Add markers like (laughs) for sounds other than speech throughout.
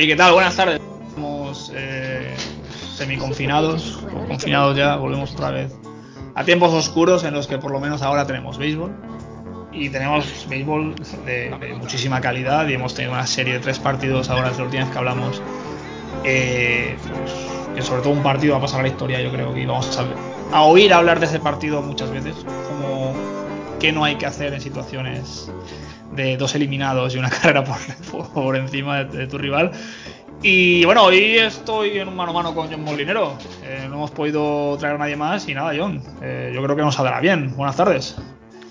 Hey, ¿qué tal? Buenas tardes. Estamos eh, semiconfinados, o confinados ya, volvemos otra vez a tiempos oscuros en los que por lo menos ahora tenemos béisbol. Y tenemos béisbol de, muchísima calidad y hemos tenido una serie de tres partidos ahora, desde la última vez que hablamos. Eh, pues, que sobre todo un partido va a pasar a la historia, yo creo que vamos a, a oír hablar de ese partido muchas veces, qué no hay que hacer en situaciones de dos eliminados y una (laughs) carrera por, por encima de, de, tu rival. Y bueno, hoy estoy en un mano a mano con John Molinero. Eh, no hemos podido traer a nadie más y nada, John. Eh, yo creo que nos saldrá bien. Buenas tardes.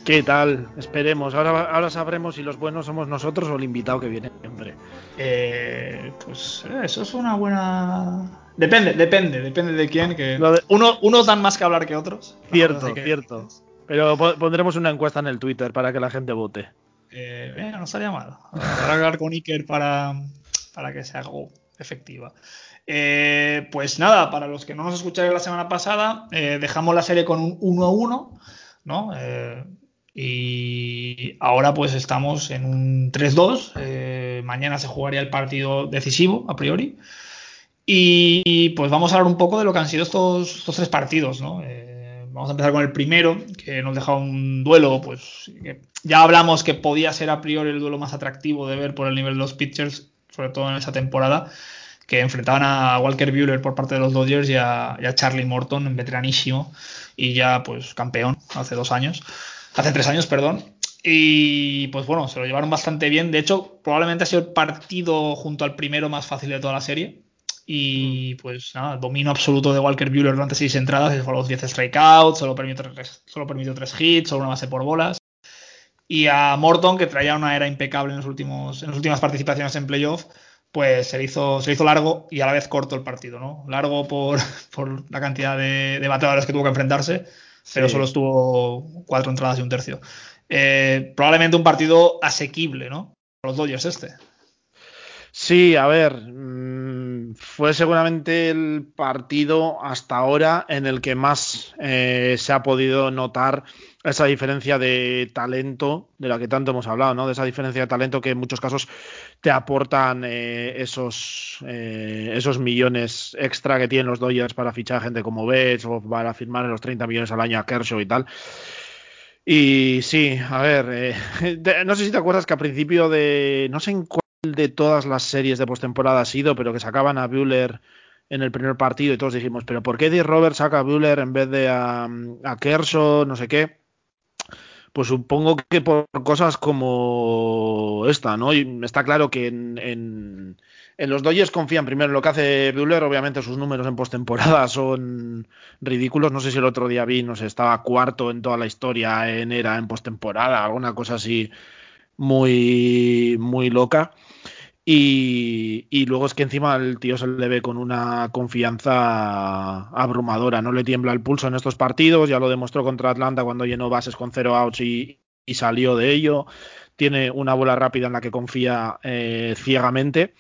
¿Qué tal? Esperemos. Ahora, ahora sabremos si los buenos somos nosotros o el invitado que viene siempre. Eh, pues eso es una buena. Depende, depende, depende de quién. Que de... uno, unos dan más que hablar que otros. Cierto, que... Pero pondremos una encuesta en el Twitter para que la gente vote. Eh, eh, no estaría mal. Para hablar con Iker para, para que sea algo efectiva. Eh, pues nada, para los que no nos escucharon la semana pasada, eh, dejamos la serie con un 1 a 1, ¿no? Eh, y ahora pues estamos en un 3-2. mañana se jugaría el partido decisivo, a priori. Y pues vamos a hablar un poco de lo que han sido estos, estos tres partidos, ¿no? Vamos a empezar con el primero, que nos deja un duelo, pues ya hablamos que podía ser a priori el duelo más atractivo de ver por el nivel de los pitchers, sobre todo en esa temporada, que enfrentaban a Walker Buehler por parte de los Dodgers y a, y a Charlie Morton, veteranísimo, y ya pues campeón hace dos años, hace tres años, perdón. Y pues bueno, se lo llevaron bastante bien. De hecho, probablemente ha sido el partido junto al primero más fácil de toda la serie. Y pues nada, dominio absoluto de Walker Buehler durante seis entradas, a los 10 strikeouts, solo permitió, tres, solo permitió tres hits, solo una base por bolas. Y a Morton, que traía una era impecable en, los últimos, en las últimas participaciones en playoff, pues se le hizo, se le hizo largo y a la vez corto el partido, ¿no? Largo por, (laughs) por la cantidad de, de, bateadores que tuvo que enfrentarse, pero sí. solo estuvo cuatro entradas y un tercio. Eh, probablemente un partido asequible, ¿no? Los Dodgers este. Sí, a ver, mmm, fue seguramente el partido hasta ahora en el que más eh, se ha podido notar esa diferencia de talento de la que tanto hemos hablado, ¿no? De esa diferencia de talento que en muchos casos te aportan eh, esos, eh, esos millones extra que tienen los Dodgers para fichar gente como Betts o para firmar los 30 millones al año a Kershaw y tal. Y sí, a ver, (laughs) no sé si te acuerdas que a principio de, no sé en de todas las series de postemporada ha sido, pero que sacaban a Bueller en el primer partido y todos dijimos, pero ¿por qué Eddie Roberts saca a Bueller en vez de a, a Kershaw, no sé qué? Pues supongo que por cosas como esta, ¿no? Y está claro que en, en, en, los Dodgers confían primero en lo que hace Bueller, obviamente sus números en postemporada son ridículos, no sé si el otro día vi, no sé, estaba cuarto en toda la historia en era en postemporada, alguna cosa así muy muy loca. Y, luego es que encima el tío se le ve con una confianza abrumadora, no le tiembla el pulso en estos partidos, ya lo demostró contra Atlanta cuando llenó bases con cero outs y, salió de ello, tiene una bola rápida en la que confía eh, ciegamente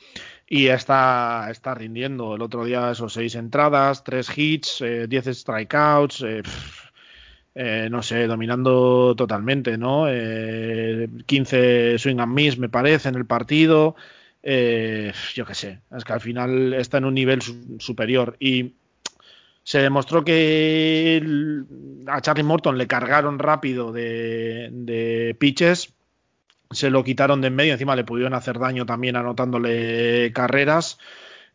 y está, está rindiendo. El otro día esos seis entradas, tres hits, eh, diez strikeouts, eh, no sé, dominando totalmente, ¿no? Eh, 15 swing and miss me parece en el partido. Eh, yo qué sé, es que al final está en un nivel su superior y se demostró que a Charlie Morton le cargaron rápido de, de, pitches, se lo quitaron de en medio, encima le pudieron hacer daño también anotándole carreras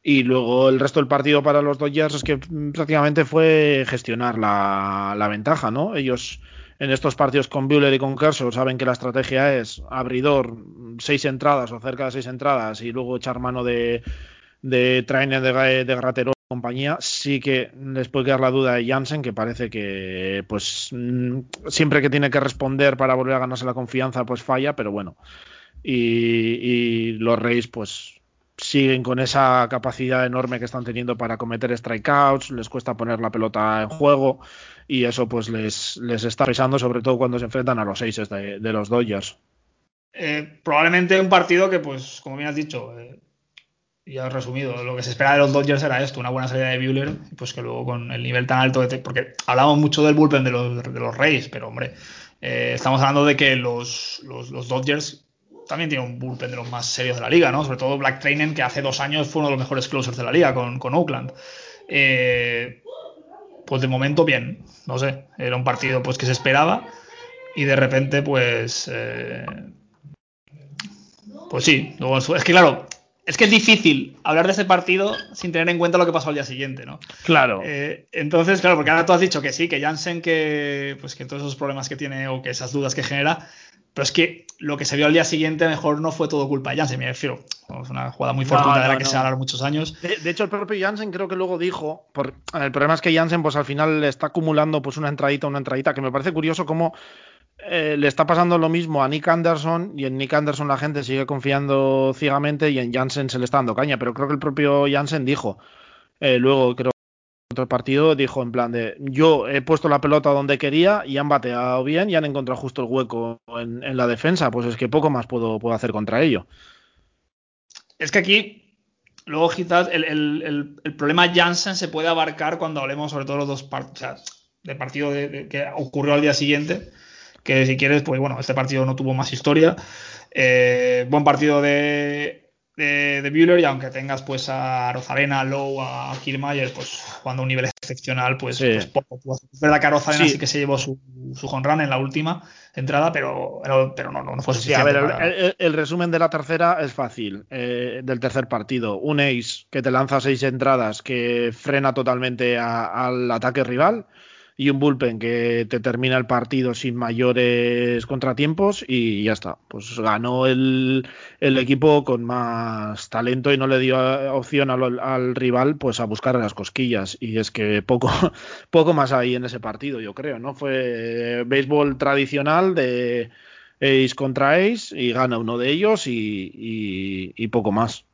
y luego el resto del partido para los Dodgers es que prácticamente fue gestionar la, la ventaja, ¿no? Ellos en estos partidos con Buehler y con Kershaw saben que la estrategia es abridor, seis entradas o cerca de seis entradas y luego echar mano de, de trainer de, de Gratero compañía. Sí que les puede quedar la duda de Jansen, que parece que pues siempre que tiene que responder para volver a ganarse la confianza, pues falla, pero bueno. Y, y los Reyes, pues siguen con esa capacidad enorme que están teniendo para cometer strikeouts, les cuesta poner la pelota en juego y eso pues les, les está pesando sobre todo cuando se enfrentan a los seis de, de los Dodgers. Eh, probablemente un partido que pues como bien has dicho eh, ya has resumido lo que se espera de los Dodgers era esto una buena salida de Buehler pues que luego con el nivel tan alto de porque hablamos mucho del bullpen de los, de los Reyes pero hombre eh, estamos hablando de que los, los, los Dodgers también tiene un bullpen de los más serios de la liga, ¿no? Sobre todo Black Trainen, que hace dos años fue uno de los mejores closers de la liga con, con Oakland. Eh, pues de momento bien, no sé, era un partido pues que se esperaba y de repente pues eh, pues sí, luego es que claro, es que es difícil hablar de ese partido sin tener en cuenta lo que pasó al día siguiente, ¿no? Claro. Eh, entonces, claro, porque ahora tú has dicho que sí, que Jansen, que, pues que todos esos problemas que tiene o que esas dudas que genera, pero es que lo que se vio al día siguiente mejor no fue todo culpa de Jansen, me refiero. Es una jugada muy fortuita de la que se va a hablar muchos años. De, hecho, el propio Jansen creo que luego dijo, por, el problema es que Jansen pues al final está acumulando pues una entradita, una entradita, que me parece curioso cómo eh, le está pasando lo mismo a Nick Anderson y en Nick Anderson la gente sigue confiando ciegamente y en Jansen se le está dando caña, pero creo que el propio Jansen dijo, eh, luego creo otro partido dijo en plan de yo he puesto la pelota donde quería y han bateado bien y han encontrado justo el hueco en, la defensa, pues es que poco más puedo, puedo, hacer contra ello. Es que aquí, luego quizás el, problema Jansen se puede abarcar cuando hablemos sobre todo los dos partidos, del partido que ocurrió al día siguiente que si quieres, pues bueno, este partido no tuvo más historia. Eh, buen partido de, de, de y aunque tengas pues a Rozarena, Lowe, a Kiermaier, pues jugando a un nivel excepcional, pues, pues poco. Es verdad que a Rozarena sí. que se llevó su, su home run en la última entrada, pero, pero, no, no, fue suficiente. a ver, el, resumen de la tercera es fácil, eh, del tercer partido. Un ace que te lanza seis entradas, que frena totalmente al ataque rival y un bullpen que te termina el partido sin mayores contratiempos y ya está. Pues ganó el, equipo con más talento y no le dio opción al, al, rival pues a buscar las cosquillas. Y es que poco, (laughs) poco más hay en ese partido, yo creo, ¿no? Fue béisbol tradicional de ace contra ace y gana uno de ellos y poco más.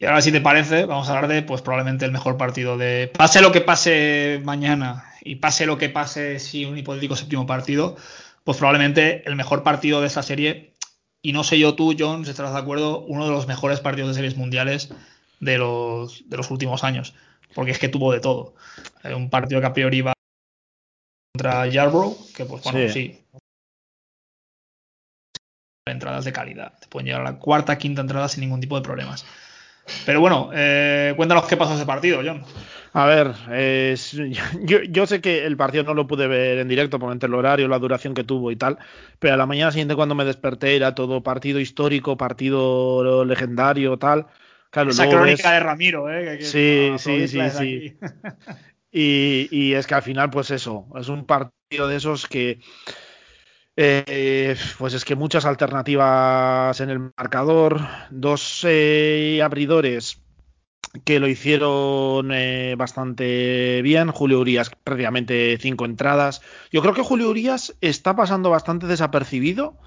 Y ahora, si te parece, vamos a hablar de, pues probablemente el mejor partido de. Pase lo que pase mañana y pase lo que pase si un hipotético séptimo partido, pues probablemente el mejor partido de esta serie, y no sé yo tú, John, si estarás de acuerdo, uno de los mejores partidos de series mundiales de los, de los últimos años, porque es que tuvo de todo. Eh, un partido que a priori iba contra Yarbrough, que pues bueno, sí. Entradas de calidad. Te pueden llegar a la cuarta, quinta entrada sin ningún tipo de problemas. Pero bueno, eh, cuéntanos qué pasó ese partido, John. A ver, (laughs) yo, yo, sé que el partido no lo pude ver en directo por entre el horario, la duración que tuvo y tal, pero a la mañana siguiente cuando me desperté era todo partido histórico, partido legendario, tal. Claro, Esa crónica de Ramiro, ¿eh? sí, sí, sí, sí. (laughs) y, y es que al final, pues eso, es un partido de esos que eh, pues es que muchas alternativas en el marcador, dos eh, abridores que lo hicieron eh, bastante bien. Julio Urias prácticamente cinco entradas. Yo creo que Julio Urias está pasando bastante desapercibido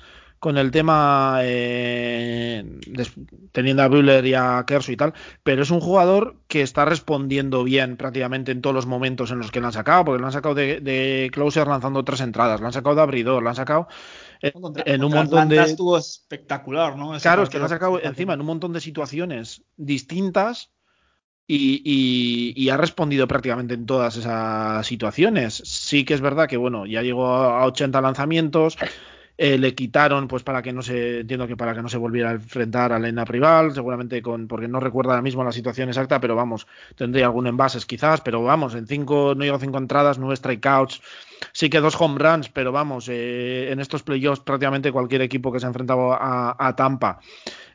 con el tema eh, teniendo a Bühler y a Kersu y tal, pero es un jugador que está respondiendo bien prácticamente en todos los momentos en los que lo han sacado, porque lo han sacado de, de closer lanzando tres entradas, lo han sacado de abridor, lo han sacado en, un montón de estuvo espectacular, ¿no? claro, es que lo han sacado encima en un montón de situaciones distintas y, y, y, ha respondido prácticamente en todas esas situaciones. Sí que es verdad que, bueno, ya llegó a 80 lanzamientos, eh, le quitaron, pues para que no se, entiendo que para que no se volviera a enfrentar a Lena rival, seguramente con, porque no recuerdo ahora mismo la situación exacta, pero vamos, tendría algún envases quizás, pero vamos, en cinco, no llegó cinco entradas, nueve strikeouts, sí que dos home runs, pero vamos, eh, en estos playoffs prácticamente cualquier equipo que se ha enfrentado a, Tampa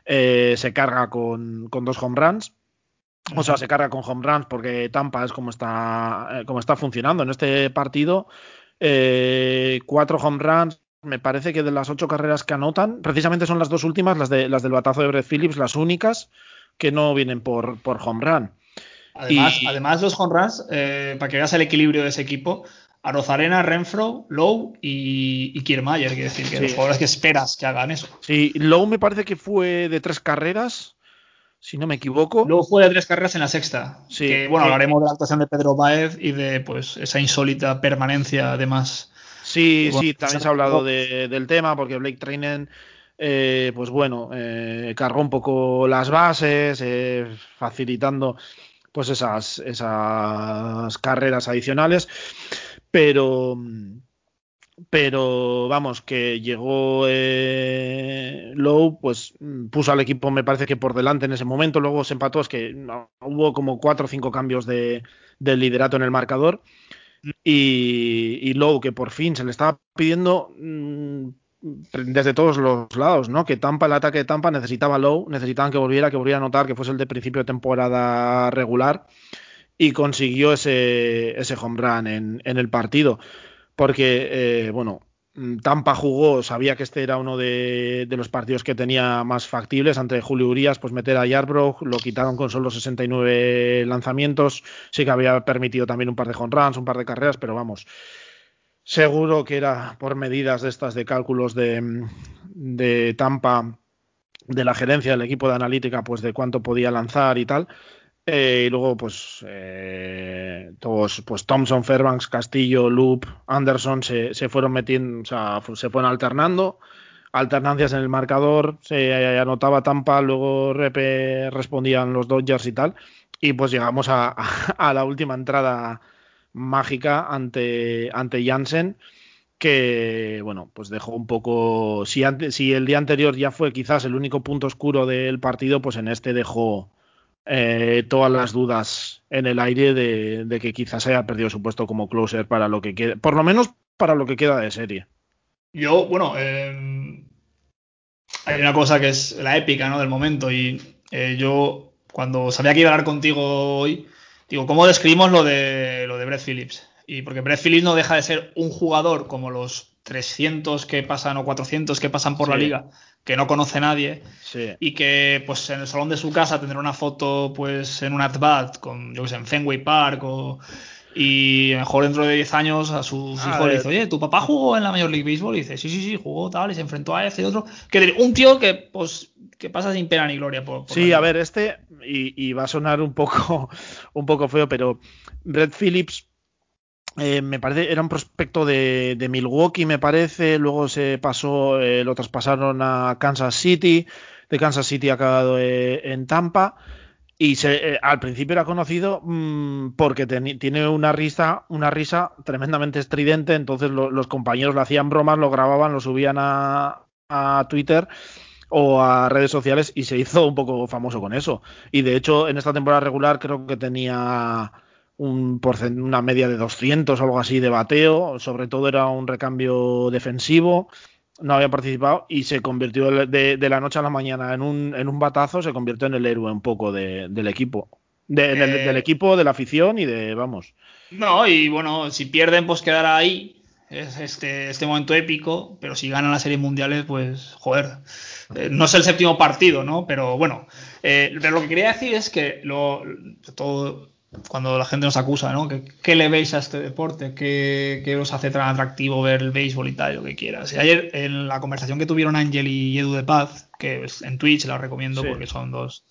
eh, se carga con, con dos home runs. O sea, se carga con home runs porque Tampa es como está, como está funcionando en este partido. cuatro home runs, me parece que de las ocho carreras que anotan, precisamente son las dos últimas, las, de, las del batazo de Brett Phillips, las únicas que no vienen por, por home run. Además, además los home runs, eh, para que veas el equilibrio de ese equipo, Arozarena, Renfro, Lowe y, y Kiermaier, decir que los jugadores que esperas que hagan eso. Sí, Lowe me parece que fue de tres carreras, si no me equivoco. Luego fue de tres carreras en la sexta. Sí, que, bueno, hablaremos de la actuación de Pedro Baez y de pues esa insólita permanencia, además Sí, sí, también se ha hablado de, del tema porque Blake Trainen, eh, pues bueno, eh, cargó un poco las bases, eh, facilitando pues esas, esas carreras adicionales, pero pero vamos, que llegó eh, Lowe pues puso al equipo, me parece que por delante en ese momento, luego se empató, es que hubo como cuatro o cinco cambios de, liderato en el marcador. Y, y Lowe, que por fin se le estaba pidiendo mm, desde todos los lados, ¿no? Que Tampa, el ataque de Tampa necesitaba Lowe, necesitaban que volviera, que volviera a notar que fuese el de principio de temporada regular y consiguió ese, ese home run en, en el partido. Porque, eh, bueno, Tampa jugó, sabía que este era uno de, los partidos que tenía más factibles. Ante Julio Urias, pues meter a Yarbrough, lo quitaron con solo 69 lanzamientos, sí que había permitido también un par de home un par de carreras, pero vamos, seguro que era por medidas de estas de cálculos de, de Tampa, de la gerencia del equipo de analítica, pues de cuánto podía lanzar y tal, eh, y luego, pues, eh, todos, pues Thompson, Fairbanks, Castillo, Loop, Anderson se, fueron metiendo, o sea, se fueron alternando, alternancias en el marcador, se anotaba Tampa, luego Repe respondían los Dodgers y tal, y pues llegamos a, (laughs) la última entrada mágica ante, ante que bueno, pues dejó un poco. Si, si el día anterior ya fue quizás el único punto oscuro del partido, pues en este dejó, eh, todas las dudas en el aire de, que quizás haya perdido su puesto como closer para lo que queda, por lo menos para lo que queda de serie. Yo, bueno, eh, hay una cosa que es la épica ¿no? del momento y eh, yo cuando sabía que iba a hablar contigo hoy, digo, ¿cómo describimos lo de, lo de Brett Phillips? Y porque Brett Phillips no deja de ser un jugador como los 300 que pasan o 400 que pasan por la liga, que no conoce nadie y que pues en el salón de su casa tendrá una foto pues en un at-bat con yo que sé en Fenway Park o y mejor dentro de 10 años a sus hijos le dice, oye, ¿tu papá jugó en la Major League Baseball? Y dice, sí, sí, sí, jugó tal, y se enfrentó a ese y otro. Que un tío que, pues, que pasa sin pena ni gloria. Por, sí, a ver, este, y, y, va a sonar un poco, (laughs) un poco feo, pero Brett Phillips eh, me parece, era un prospecto de, Milwaukee, me parece, luego se pasó, eh, lo traspasaron a Kansas City, de Kansas City ha acabado eh, en Tampa, y se, al principio era conocido mm, porque tiene una risa, una risa tremendamente estridente, entonces los compañeros le hacían bromas, lo grababan, lo subían a, a Twitter o a redes sociales y se hizo un poco famoso con eso. Y de hecho, en esta temporada regular creo que tenía un una media de 200 o algo así de bateo, sobre todo era un recambio defensivo, no había participado y se convirtió de, la noche a la mañana en un, en un batazo, se convirtió en el héroe un poco del equipo. del, eh, equipo, de la afición y de, vamos. No, y bueno, si pierden, pues quedará ahí. Es este, este momento épico, pero si ganan las series mundiales, pues, joder, eh, no es el séptimo partido, ¿no? Pero bueno, eh, pero lo que quería decir es que lo, todo, cuando la gente nos acusa, ¿no? ¿Qué, le veis a este deporte? ¿Qué, os hace tan atractivo ver el béisbol y tal, lo que quieras? Y ayer, en la conversación que tuvieron Ángel y Edu de Paz, que en Twitch la recomiendo porque son dos,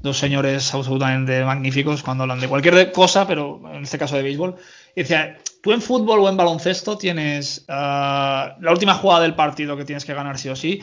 dos señores absolutamente magníficos cuando hablan de cualquier cosa, pero en este caso de béisbol. Y decía, tú en fútbol o en baloncesto tienes ah, la última jugada del partido que tienes que ganar sí o sí,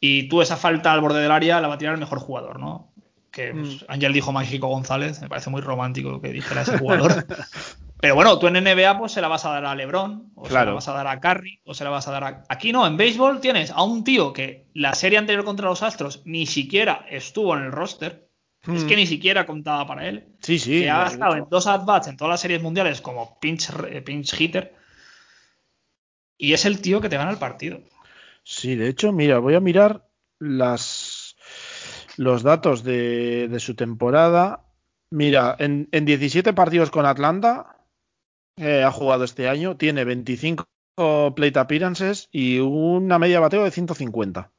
y tú esa falta al borde del área la va a tirar el mejor jugador, ¿no? Que pues, mm. Ángel dijo Mágico González, me parece muy romántico lo que dijera ese jugador. (laughs) Pero bueno, tú en NBA pues se la vas a dar a LeBron, o se la vas a dar a Curry, o se la vas a dar a... Aquí no, en béisbol tienes a un tío que la serie anterior contra los Astros ni siquiera estuvo en el roster, es que mm. ni siquiera contaba para él. Sí, sí. Que ha estado en dos at-bats en todas las series mundiales como pinch, eh, pinch hitter. Y es el tío que te gana el partido. Sí, de hecho, mira, voy a mirar las los datos de, su temporada. Mira, en, 17 partidos con Atlanta eh, ha jugado este año, tiene 25 plate appearances y una media bateo de 150.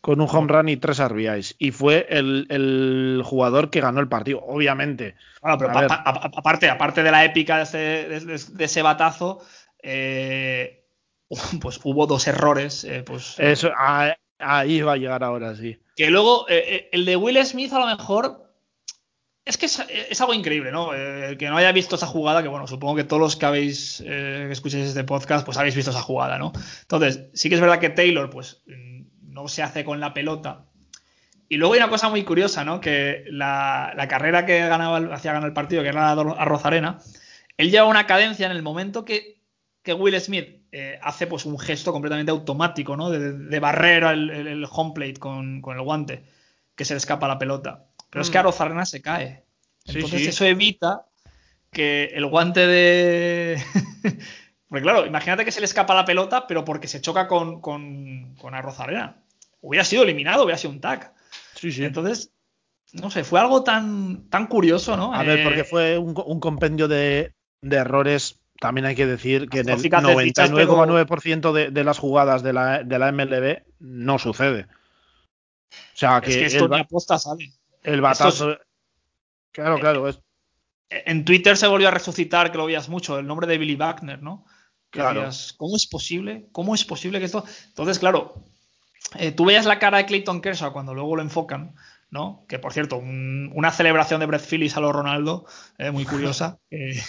Con un home run y tres RBIs. Y fue el, jugador que ganó el partido, obviamente. aparte, aparte de la épica de ese, batazo, eh, (laughs) pues hubo dos errores. Eh, pues, Eso, ahí va a llegar ahora, sí. Que luego, eh, eh, el de Will Smith a lo mejor. Es que es, algo increíble, ¿no? Eh, que no haya visto esa jugada, que bueno, supongo que todos los que habéis, que escuchéis este podcast, pues habéis visto esa jugada, ¿no? Entonces, sí que es verdad que Taylor, pues, no se hace con la pelota. Y luego hay una cosa muy curiosa, ¿no? Que la, carrera que ganaba, hacía ganar el partido, que era a Arena, él lleva una cadencia en el momento que Will Smith eh, hace pues un gesto completamente automático, ¿no? De, de barrer el, el, home plate con, con, el guante, que se le escapa la pelota. Pero mm. es que Arozarena se cae. Entonces eso evita que el guante de... (laughs) porque claro, imagínate que se le escapa la pelota, pero porque se choca con, con, con Arozarena. Hubiera sido eliminado, hubiera sido un tag. Sí, sí. Entonces, no sé, fue algo tan, tan curioso, ¿no? A ver, porque eh, fue un, un compendio de, de, errores. También hay que decir que en el 99,9% de, de, las jugadas de la, de la MLB no sucede. O sea, que, es que esto el, ni aposta sale. El batazo. Es, claro, claro. Es... En Twitter se volvió a resucitar, que lo veías mucho, el nombre de Billy Wagner, ¿no? Claro. Decías, ¿Cómo es posible? ¿Cómo es posible que esto.? Entonces, claro, eh, tú veías la cara de Clayton Kershaw cuando luego lo enfocan ¿no? Que por cierto, un, una celebración de Brett Phillips a lo Ronaldo, eh, muy curiosa. (laughs) eh,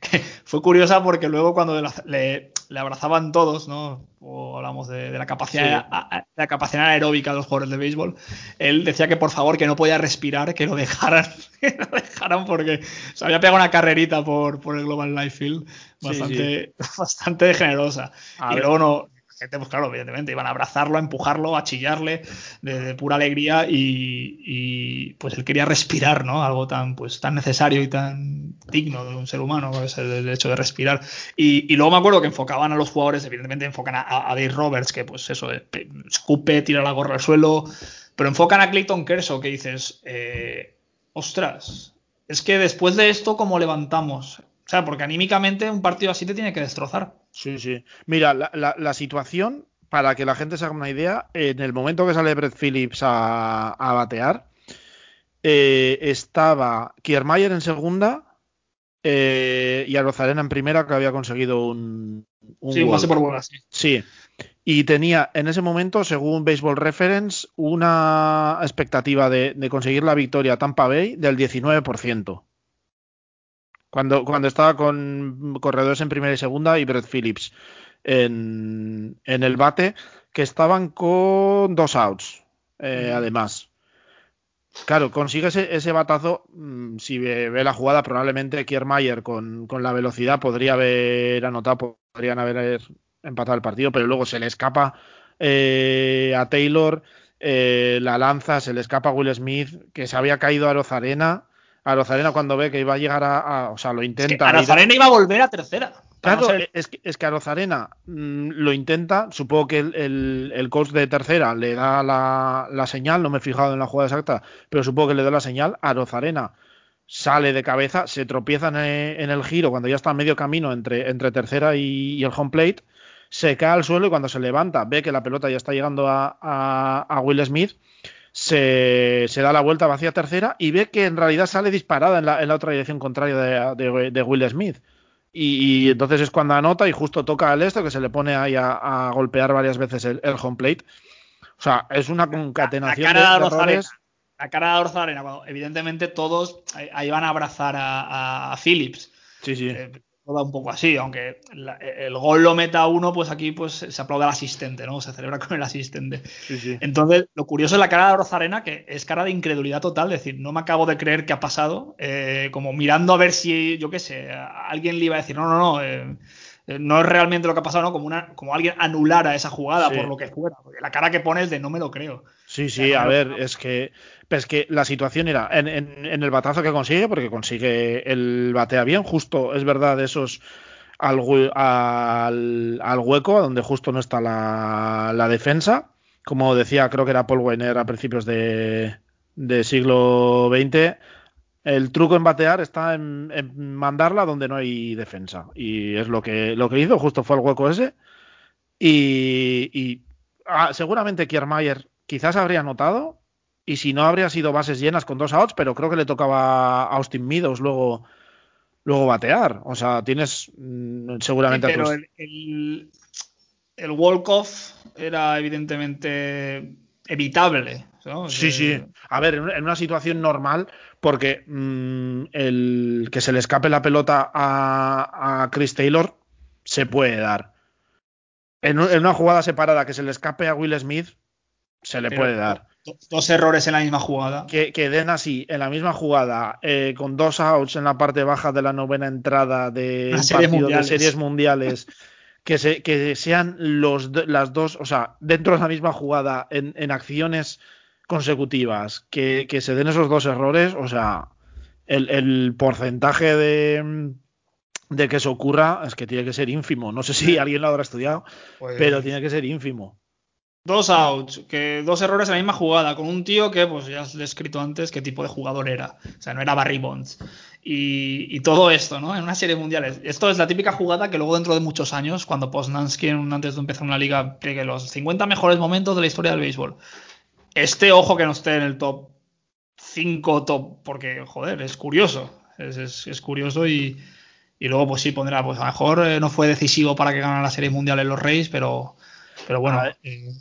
que (laughs) fue curiosa porque luego cuando le, le abrazaban todos, ¿no? O hablamos de, de la capacidad, sí. a, la capacidad aeróbica de los jugadores de béisbol, él decía que por favor que no podía respirar, que lo dejaran, (laughs) que lo dejaran porque se había pegado una carrerita por, por el Global Life Field bastante, sí, sí. (laughs) bastante generosa. A y ver. luego no, pues claro, evidentemente, iban a abrazarlo, a empujarlo, a chillarle de, pura alegría y, pues él quería respirar, ¿no? Algo tan, pues, tan necesario y tan digno de un ser humano, el, el hecho de respirar. Y, luego me acuerdo que enfocaban a los jugadores, evidentemente enfocan a, Dave Roberts, que pues eso, escupe, tira la gorra al suelo, pero enfocan a Clayton Kershaw, que dices, eh, ostras, es que después de esto, ¿cómo levantamos? O sea, porque anímicamente un partido así te tiene que destrozar. Sí, sí. Mira, la, la, la, situación, para que la gente se haga una idea, en el momento que sale Brett Phillips a, a batear, eh, estaba Kiermaier en segunda eh, y Arozarena en primera, que había conseguido un. un sí, un pase por bola, sí. Sí. Y tenía en ese momento, según Baseball Reference, una expectativa de, de conseguir la victoria Tampa Bay del 19%. Cuando, cuando estaba con corredores en primera y segunda y Brett Phillips en, en el bate, que estaban con dos outs, eh, mm. además. Claro, consigue ese, ese batazo. Mmm, si ve, ve, la jugada, probablemente Kiermaier con, con la velocidad podría haber anotado, podrían haber empatado el partido, pero luego se le escapa eh, a Taylor, eh, la lanza, se le escapa a Will Smith, que se había caído a Rozarena a Rozarena cuando ve que iba a llegar a, a o sea, lo intenta. Es que a Rozarena iba a volver a tercera. Claro, ser... es, que, es que a mmm, lo intenta, supongo que el, el, el, coach de tercera le da la, la, señal, no me he fijado en la jugada exacta, pero supongo que le da la señal a Rozarena. Sale de cabeza, se tropieza en el, en el giro cuando ya está a medio camino entre, entre tercera y, y, el home plate, se cae al suelo y cuando se levanta ve que la pelota ya está llegando a, a, a Will Smith se, se, da la vuelta, va hacia tercera y ve que en realidad sale disparada en la, en la otra dirección contraria de, de, de Will Smith. Y, y, entonces es cuando anota y justo toca al esto que se le pone ahí a, a golpear varias veces el, el, home plate. O sea, es una concatenación la, la de, de errores. La cara de Orzarena, evidentemente todos ahí van a abrazar a, a Phillips. Sí, sí. Eh, un poco así, aunque la, el gol lo meta uno, pues aquí pues se aplaude al asistente, ¿no? Se celebra con el asistente. Sí, sí. Entonces, lo curioso es la cara de Rosarena, que es cara de incredulidad total, es decir, no me acabo de creer que ha pasado, eh, como mirando a ver si, yo qué sé, alguien le iba a decir, no, no, no, eh, no es realmente lo que ha pasado, ¿no? Como, una, como alguien anulara esa jugada sí. por lo que fuera. Porque la cara que pones de no me lo creo. Sí, sí, a ver, es que, pues que la situación era en, en, en, el batazo que consigue, porque consigue el batea bien, justo, es verdad, esos al, al, al hueco, donde justo no está la, la, defensa. Como decía, creo que era Paul Weiner a principios de, de siglo XX el truco en batear está en, en, mandarla donde no hay defensa. Y es lo que, lo que hizo, justo fue el hueco ese. Y, y ah, seguramente Kiermaier quizás habría notado. Y si no, habría sido bases llenas con dos outs, pero creo que le tocaba a Austin Meadows luego, luego batear. O sea, tienes mmm, seguramente. Sí, pero el, el, el walk-off era evidentemente evitable. ¿no? Sí, sí. A ver, en una situación normal, porque mmm, el que se le escape la pelota a, a Chris Taylor se puede dar. En, en, una jugada separada que se le escape a Will Smith, se le Pero, puede dar. Dos errores en la misma jugada. Que, que den así, en la misma jugada, eh, con dos outs en la parte baja de la novena entrada de un partido mundiales. de series mundiales. que, se, que sean los, las dos, o sea, dentro de la misma jugada, en, en acciones consecutivas, que, que, se den esos dos errores, o sea, el, el porcentaje de, de, que eso ocurra es que tiene que ser ínfimo. No sé si alguien lo habrá estudiado, pues... pero tiene que ser ínfimo. Dos outs, que dos errores en la misma jugada, con un tío que, pues ya os he escrito antes qué tipo de jugador era. O sea, no era Barry Bonds. Y, y, todo esto, ¿no? En una serie mundiales. Esto es la típica jugada que luego dentro de muchos años, cuando Poznansky, antes de empezar una liga, que los 50 mejores momentos de la historia del béisbol. Este ojo que no esté en el top 5, top, porque, joder, es curioso. Es, es, es curioso y, y, luego, pues sí, pondrá, pues a lo mejor eh, no fue decisivo para que ganaran la serie mundial en los Reyes, pero, pero bueno. Eh,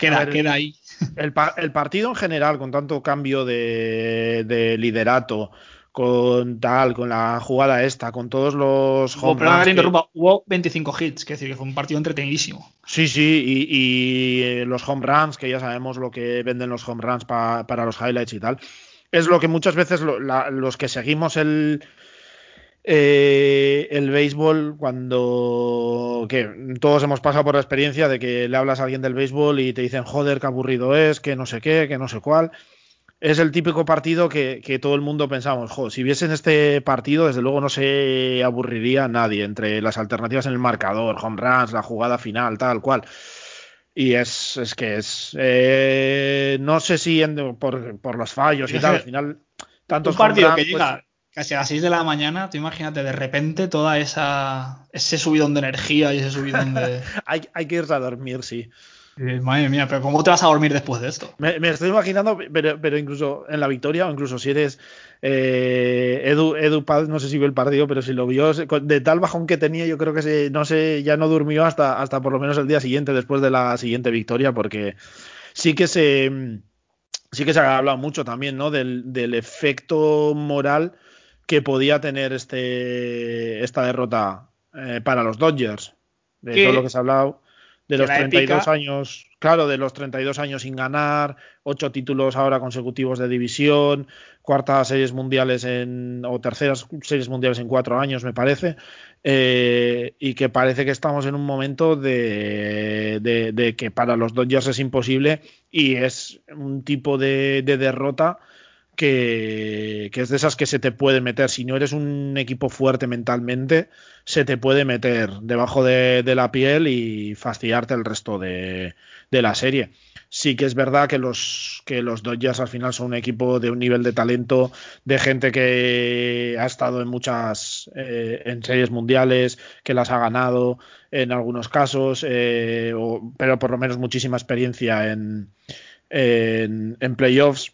Queda, ver, queda ahí. El, el, partido en general, con tanto cambio de, de, liderato, con tal, con la jugada esta, con todos los home runs que... hubo 25 hits, que decir que fue un partido entretenidísimo. Sí, sí, y, y, los home runs, que ya sabemos lo que venden los home runs pa, para los highlights y tal, es lo que muchas veces lo, la, los que seguimos el, eh, el béisbol cuando que todos hemos pasado por la experiencia de que le hablas a alguien del béisbol y te dicen joder qué aburrido es, que no sé qué, que no sé cuál. Es el típico partido que, que todo el mundo pensamos, joder, si viesen este partido, desde luego no se aburriría nadie entre las alternativas en el marcador, home runs, la jugada final, tal cual. Y es, es que es. Eh, no sé si en, por, por, los fallos y tal, al final. Tantos un partido runs, que llega casi a las 6 de la mañana, tú imagínate de repente toda esa ese subidón de energía y ese subidón de. (laughs) hay, hay, que irse a dormir, sí. Eh, madre mía, pero ¿cómo te vas a dormir después de esto? Me, me estoy imaginando, pero, pero, incluso en la victoria, o incluso si eres eh, Edu, Edu Paz, no sé si vio el partido, pero si lo vio, de tal bajón que tenía, yo creo que se, no sé, ya no durmió hasta, hasta por lo menos el día siguiente, después de la siguiente victoria, porque sí que se. Sí que se ha hablado mucho también, ¿no? Del, del efecto moral que podía tener este, esta derrota eh, para los Dodgers. De ¿Qué? todo lo que se ha hablado. De los 32 épica... años, claro, de los 32 años sin ganar, ocho títulos ahora consecutivos de división, cuartas series mundiales en, o terceras series mundiales en cuatro años, me parece, eh, y que parece que estamos en un momento de, de, de, que para los Dodgers es imposible y es un tipo de derrota que, es de esas que se te puede meter. Si no eres un equipo fuerte mentalmente, se te puede meter debajo de, la piel y fastidiarte el resto de, la serie. Sí que es verdad que los, que los Dodgers al final son un equipo de un nivel de talento, de gente que ha estado en muchas eh, en series mundiales, que las ha ganado en algunos casos, eh, pero por lo menos muchísima experiencia en, en, en playoffs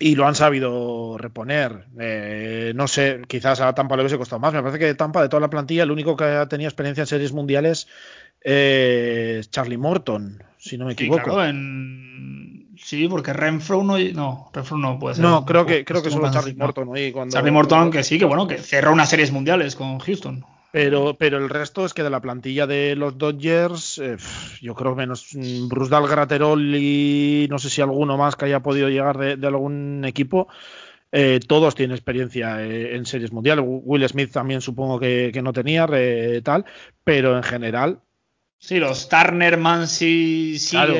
y lo han sabido reponer. Eh, no sé, quizás a Tampa le hubiese costado más. Me parece que Tampa, de toda la plantilla, el único que ha tenido experiencia en series mundiales eh, es Charlie Morton, si no me equivoco. Sí, claro, en... sí porque Renfro no, no, Renfro no puede ser. No, creo que, creo que solo Charlie Morton. Ahí cuando... Charlie Morton, que sí, que bueno, que cerró unas series mundiales con Houston. Pero, pero el resto es que de la plantilla de los Dodgers, eh, yo creo menos Bruce Graterol y no sé si alguno más que haya podido llegar de, de algún equipo, eh, todos tienen experiencia eh, en series mundiales. Will Smith también supongo que, que no tenía, tal, pero en general. Sí, los Turner, Mansi, claro.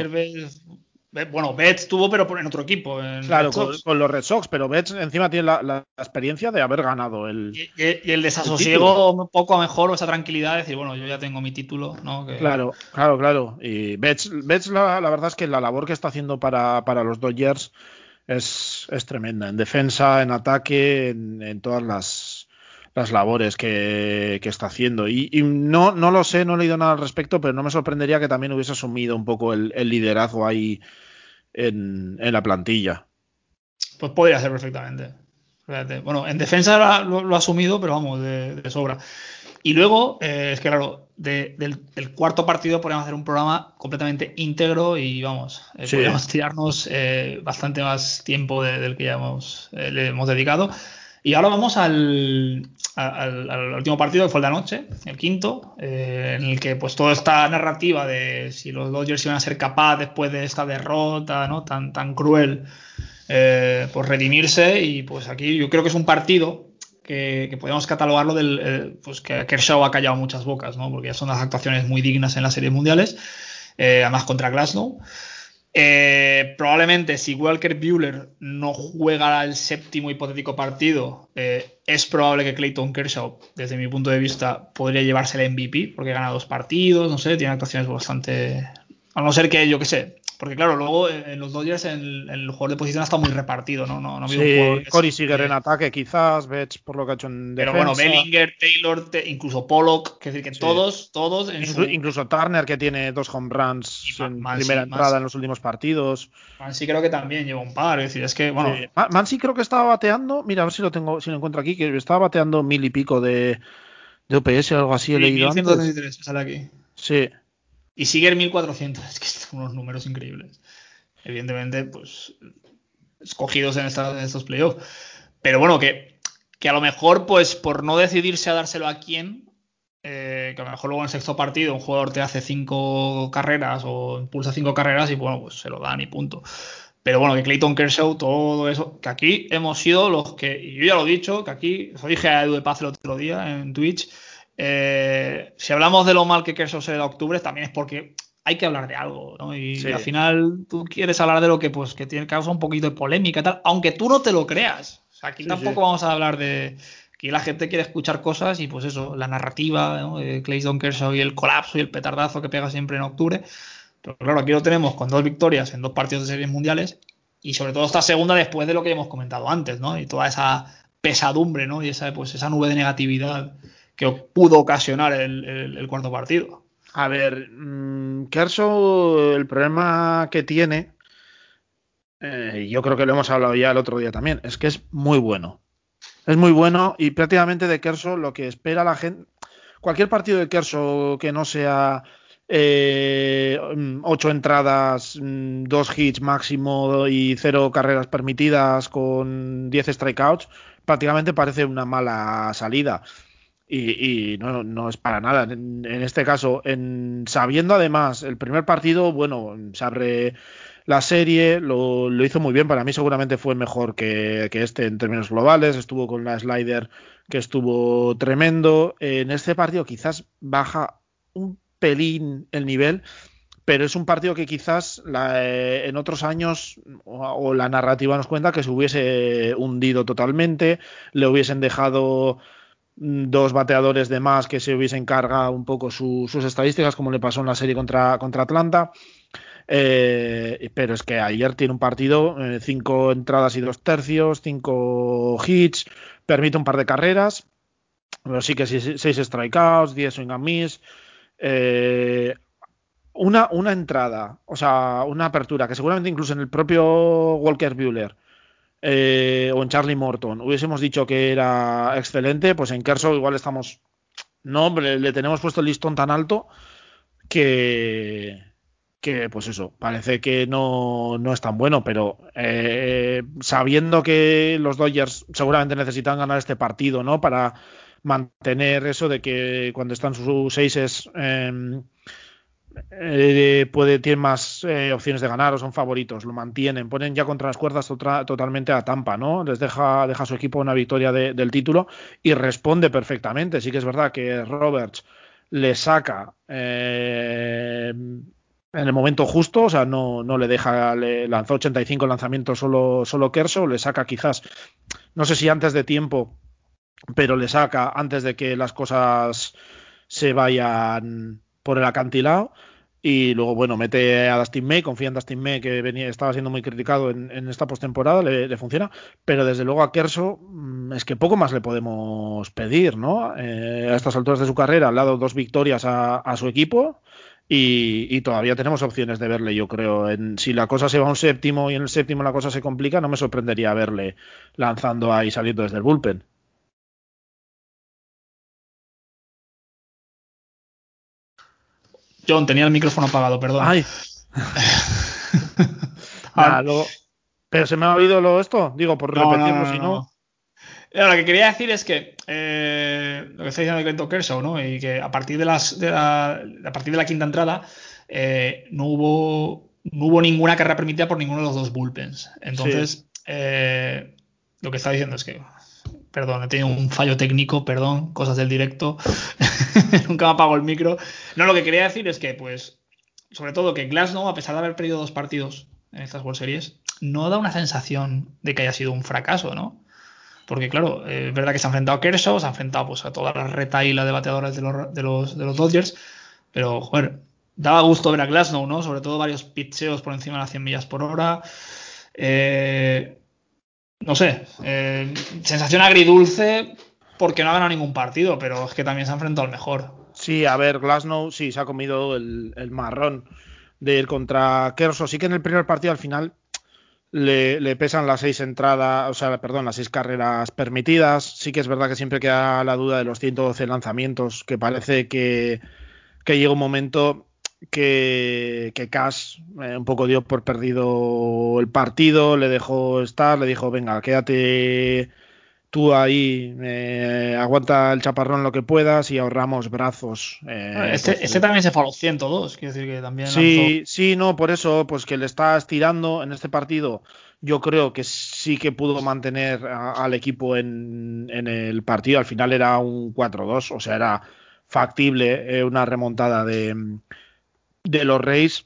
Bueno, Betts tuvo, pero en otro equipo. En claro, con, con, los Red Sox, pero Betts encima tiene la, la experiencia de haber ganado el. Y, y el desasosiego, el un poco a mejor, o esa tranquilidad de decir, bueno, yo ya tengo mi título, ¿no? Que... Claro, claro, claro. Y Betts, Betts la, la, verdad es que la labor que está haciendo para, para los Dodgers es, es, tremenda. En defensa, en ataque, en, en todas las, las labores que, que está haciendo. Y, y, no, no lo sé, no he leído nada al respecto, pero no me sorprendería que también hubiese asumido un poco el, el liderazgo ahí en, en, la plantilla. Pues podría ser perfectamente. Bueno, en defensa lo, lo ha asumido, pero vamos, de, de sobra. Y luego, eh, es que claro, de, del, del, cuarto partido podríamos hacer un programa completamente íntegro y vamos, eh, sí. podríamos tirarnos eh, bastante más tiempo de, del que ya hemos, le hemos dedicado. Y ahora vamos al, al, al, último partido que fue el de anoche, el quinto, eh, en el que pues toda esta narrativa de si los Dodgers iban a ser capaces después de esta derrota ¿no? tan, tan cruel, eh, pues redimirse. Y pues aquí yo creo que es un partido que, podemos catalogarlo del. Eh, pues que Kershaw ha callado muchas bocas, ¿no? Porque ya son las actuaciones muy dignas en las series mundiales, eh, además contra Glasgow. Eh, probablemente si Walker Bueller no juega el séptimo hipotético partido, es probable que Clayton Kershaw, desde mi punto de vista, podría llevarse el MVP, porque gana dos partidos, no sé, tiene actuaciones bastante. A no ser que, yo qué sé, porque claro, luego eh, en los Dodgers el, el jugador de posición está muy repartido, ¿no? no, no sí, un Corey sigue en ataque quizás, Betts por lo que ha hecho en defensa. Pero bueno, Bellinger, Taylor, incluso Pollock, que decir que todos, todos... Incluso Turner que tiene dos home runs en primera entrada en los últimos partidos. Mansi creo que también lleva un par, es decir, es que bueno... Mansi creo que estaba bateando, mira a ver si lo tengo, si lo encuentro aquí, que estaba bateando mil y pico de, de OPS o algo así, he leído 1133, sale aquí. Sí. Y sigue el 1400, (laughs) es que son unos números increíbles. Evidentemente, pues escogidos en, estos playoffs. Pero bueno, que, que, a lo mejor, pues por no decidirse a dárselo a quién, eh, que a lo mejor luego en el sexto partido un jugador te hace cinco carreras o impulsa cinco carreras y bueno, pues se lo dan y punto. Pero bueno, que Clayton Kershaw, todo eso, que aquí hemos sido los que, y yo ya lo he dicho, que aquí, os dije a Edu de Paz el otro día en Twitch, eh, si hablamos de lo mal que Kershaw se da octubre, también es porque hay que hablar de algo, ¿no? Y, al final tú quieres hablar de lo que, pues, que tiene causa un poquito de polémica tal, aunque tú no te lo creas. O sea, aquí tampoco vamos a hablar de. que la gente quiere escuchar cosas y, pues, eso, la narrativa ¿no? de Clayton Kershaw y el colapso y el petardazo que pega siempre en octubre. Pero claro, aquí lo tenemos con dos victorias en dos partidos de series mundiales y sobre todo esta segunda después de lo que hemos comentado antes, ¿no? Y toda esa pesadumbre, ¿no? Y esa, pues, esa nube de negatividad que pudo ocasionar el, cuarto partido. A ver, mmm, Kershaw, el problema que tiene, eh, yo creo que lo hemos hablado ya el otro día también, es que es muy bueno. Es muy bueno y prácticamente de Kershaw lo que espera la gente, cualquier partido de Kershaw que no sea eh, ocho entradas, mm, dos hits máximo y cero carreras permitidas con 10 strikeouts, prácticamente parece una mala salida y, no, no, es para nada. En, este caso, en, sabiendo además el primer partido, bueno, se abre la serie, lo, lo hizo muy bien. Para mí, seguramente fue mejor que, que, este en términos globales. Estuvo con la slider que estuvo tremendo. En este partido, quizás baja un pelín el nivel. Pero es un partido que quizás la, eh, en otros años o, la narrativa nos cuenta que se hubiese hundido totalmente, le hubiesen dejado dos bateadores de más que se hubiesen cargado un poco sus estadísticas, como le pasó en la serie contra, contra Atlanta. Eh, pero es que ayer tiene un partido, eh, cinco entradas y dos tercios, cinco hits, permite un par de carreras, pero sí que seis, strikeouts, diez swing and miss. Eh, una, una entrada, o sea, una apertura que seguramente incluso en el propio Walker Bueller eh, o en Charlie Morton hubiésemos dicho que era excelente, pues en Kershaw igual estamos. No, hombre, le tenemos puesto el listón tan alto que. que pues eso, parece que no, no es tan bueno, pero eh, sabiendo que los Dodgers seguramente necesitan ganar este partido, ¿no? Para mantener eso de que cuando están sus seises. Eh, eh, puede, más eh, opciones de ganar o son favoritos, lo mantienen, ponen ya contra las cuerdas totalmente a Tampa, ¿no? Les deja, deja su equipo una victoria del título y responde perfectamente. Sí que es verdad que Roberts le saca eh, en el momento justo, o sea, no, no le deja, le lanzó 85 lanzamientos solo, solo Kerso, le saca quizás, no sé si antes de tiempo, pero le saca antes de que las cosas se vayan por el acantilado. Y luego, bueno, mete a Dustin May, confía en Dustin May, que venía, estaba siendo muy criticado en, esta postemporada, le, funciona. Pero desde luego a Kerso mm, es que poco más le podemos pedir, ¿no? Eh, a estas alturas de su carrera, ha dado dos victorias a, su equipo. Y, todavía tenemos opciones de verle, yo creo. En, si la cosa se va a un séptimo y en el séptimo la cosa se complica, no me sorprendería verle lanzando ahí saliendo desde el bullpen. John, tenía el micrófono apagado, perdón. Ay. (laughs) Pero se me ha oído lo esto, digo, por repetirlo, si no. Lo que quería decir es que eh, lo que está diciendo Clinton Kershaw, ¿no? Y que a partir de las la, a partir de la quinta entrada eh, no hubo no hubo ninguna carrera permitida por ninguno de los dos bullpens. Entonces, eh, lo que está diciendo es que perdón, he tenido un fallo técnico, perdón, cosas del directo. (laughs) Nunca me apago el micro. No, lo que quería decir es que, pues, sobre todo que Glasnow, a pesar de haber perdido dos partidos en estas World Series, no da una sensación de que haya sido un fracaso, ¿no? Porque, claro, eh, es verdad que se ha enfrentado a Kershaw, se ha enfrentado pues, a toda la retaíla de bateadores de los, de los, Dodgers, pero, joder, daba gusto ver a Glasnow, ¿no? Sobre todo varios pitcheos por encima de las 100 millas por hora. Eh, no sé, eh, sensación agridulce porque no ha ganado ningún partido, pero es que también se ha enfrentado al mejor. Sí, a ver, Glasnow sí se ha comido el, el marrón de ir contra Kershaw. Sí que en el primer partido al final le, le, pesan las seis entradas, o sea, perdón, las seis carreras permitidas. Sí que es verdad que siempre queda la duda de los 112 lanzamientos, que parece que, que llega un momento que, que Cash eh, un poco dio por perdido el partido, le dejó estar, le dijo, venga, quédate tú ahí, eh, aguanta el chaparrón lo que puedas y ahorramos brazos. Eh, este, pues, este, también se fue a los 102, quiero decir que también... Sí, lanzó... sí, no, por eso, pues que le está estirando en este partido. Yo creo que sí que pudo mantener a, al equipo en, en, el partido. Al final era un 4-2, o sea, era factible una remontada de, de los Reyes.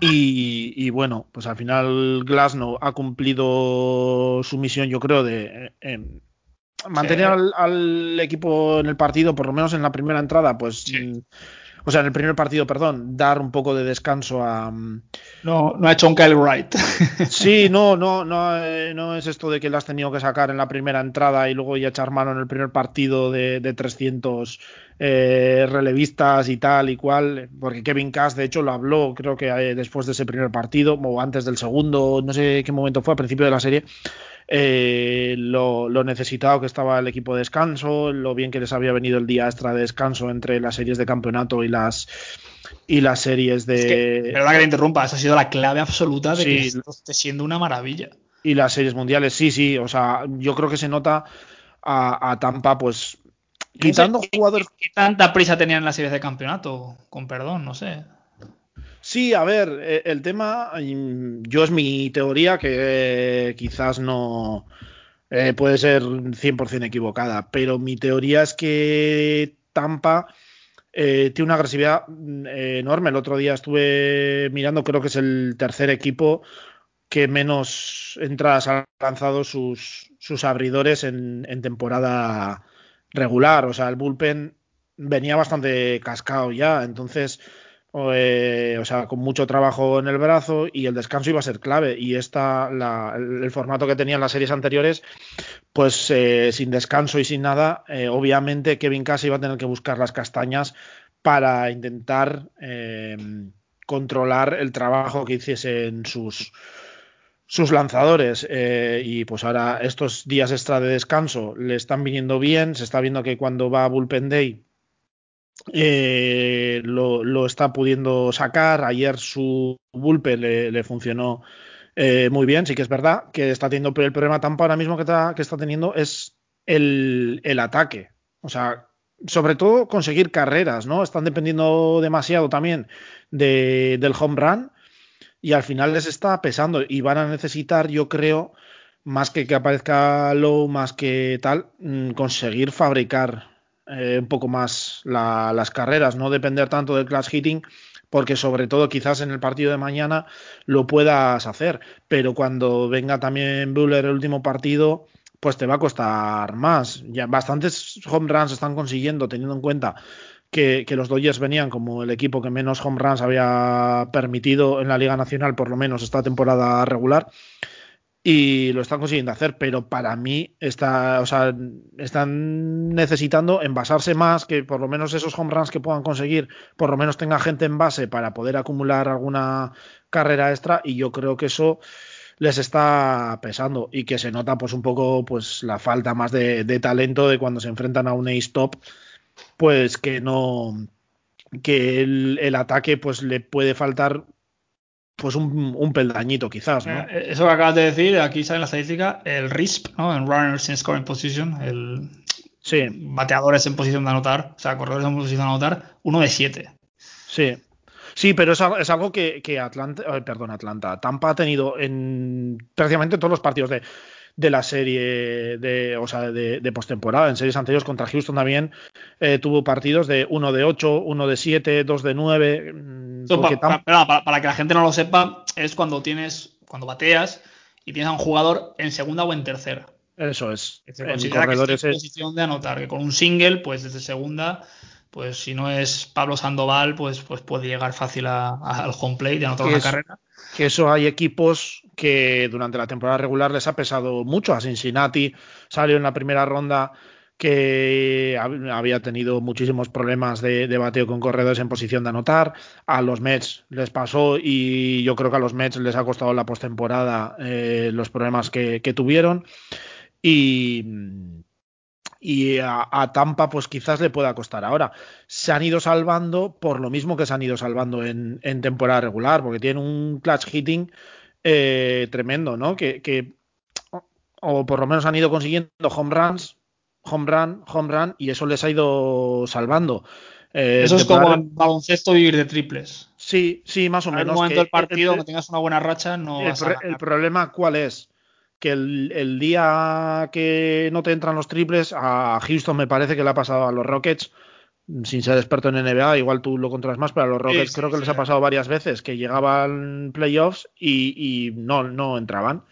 Y, y, bueno, pues al final Glasnow ha cumplido su misión, yo creo, de eh, mantener sí. al, al, equipo en el partido, por lo menos en la primera entrada, pues sí o sea, en el primer partido, perdón, dar un poco de descanso a. mm, No, no ha hecho un Kyle Wright. (laughs) sí, no, no, no, eh, no es esto de que lo has tenido que sacar en la primera entrada y luego ya echar mano en el primer partido de, de 300 eh, relevistas y tal y cual, porque Kevin Cash, de hecho, lo habló, creo que eh, después de ese primer partido o antes del segundo, no sé qué momento fue, al principio de la serie eh, lo, lo, necesitado que estaba el equipo de descanso, lo bien que les había venido el día extra de descanso entre las series de campeonato y las y las series de. Es que, verdad que te interrumpa, esa ha sido la clave absoluta de sí. que esto esté siendo una maravilla. Y las series mundiales, sí, sí, o sea, yo creo que se nota a, a Tampa, pues quitando ¿Qué, jugadores. ¿Qué tanta prisa tenían en las series de campeonato? Con perdón, no sé. Sí, a ver, eh, el tema, yo es mi teoría que eh, quizás no eh, puede ser 100% equivocada, pero mi teoría es que Tampa eh, tiene una agresividad eh, enorme. El otro día estuve mirando, creo que es el tercer equipo que menos entradas han lanzado sus, sus abridores en, en temporada regular. O sea, el bullpen venía bastante cascado ya, entonces eh, o sea, con mucho trabajo en el brazo y el descanso iba a ser clave. Y esta, la, el, formato que tenían las series anteriores, pues eh, sin descanso y sin nada, eh, obviamente Kevin Cash iba a tener que buscar las castañas para intentar eh, controlar el trabajo que hiciesen sus, sus lanzadores eh, y pues ahora estos días extra de descanso le están viniendo bien, se está viendo que cuando va a Bullpen Day eh, lo, lo, está pudiendo sacar. Ayer su bullpen le, funcionó eh, muy bien, sí que es verdad que está teniendo el problema Tampa ahora mismo que está, que está teniendo es el, el, ataque. O sea, sobre todo conseguir carreras, ¿no? Están dependiendo demasiado también de, del home run y al final les está pesando y van a necesitar, yo creo, más que que aparezca low, más que tal, mm, conseguir fabricar eh, un poco más la, las carreras, no depender tanto del clash hitting, porque sobre todo quizás en el partido de mañana lo puedas hacer, pero cuando venga también Buller el último partido, pues te va a costar más. Ya bastantes home runs están consiguiendo, teniendo en cuenta que, los Dodgers venían como el equipo que menos home runs había permitido en la Liga Nacional, por lo menos esta temporada regular y lo están consiguiendo hacer, pero para mí está, o sea, están necesitando envasarse más, que por lo menos esos home runs que puedan conseguir, por lo menos tenga gente en base para poder acumular alguna carrera extra y yo creo que eso les está pesando y que se nota pues un poco pues la falta más de, de talento de cuando se enfrentan a un ace top pues que no que el, el ataque pues le puede faltar pues un, un, peldañito quizás, ¿no? Eh, eso que acabas de decir, aquí sale la estadística, el RISP, ¿no? En runners in scoring position, el sí. bateadores en posición de anotar, o sea, corredores en posición de anotar, uno de siete. Sí. Sí, pero es, es algo que, que Atlanta, perdón, Atlanta, Tampa ha tenido en prácticamente todos los partidos de, de la serie de, o sea, de, postemporada. En series anteriores contra Houston también eh, tuvo partidos de 1 de 8, 1 de 7, 2 de 9. Mm, para, que la gente no lo sepa, es cuando tienes, cuando bateas y tienes a un jugador en segunda o en tercera. Eso es. Se considera que es en posición de anotar, que con un single, pues desde segunda pues si no es Pablo Sandoval, pues, pues puede llegar fácil al home plate y anotar una carrera. Que eso hay equipos que durante la temporada regular les ha pesado mucho. A Cincinnati salió en la primera ronda que había tenido muchísimos problemas de, bateo con corredores en posición de anotar. A los Mets les pasó y yo creo que a los Mets les ha costado la postemporada eh, los problemas que, que tuvieron. Y y a, Tampa pues quizás le pueda costar. Ahora, se han ido salvando por lo mismo que se han ido salvando en, temporada regular, porque tienen un clutch hitting eh, tremendo, ¿no? Que, o, por lo menos han ido consiguiendo home runs, home run, home run, y eso les ha ido salvando. Eh, eso es como baloncesto vivir de triples. Sí, sí, más o menos. En un momento del partido, que tengas una buena racha, no el, el problema, ¿cuál es? Que el, día que no te entran los triples, a Houston me parece que le ha pasado a los Rockets, sin ser experto en NBA, igual tú lo controlas más, pero a los Rockets creo que les ha pasado varias veces que llegaban playoffs y, no, no entraban.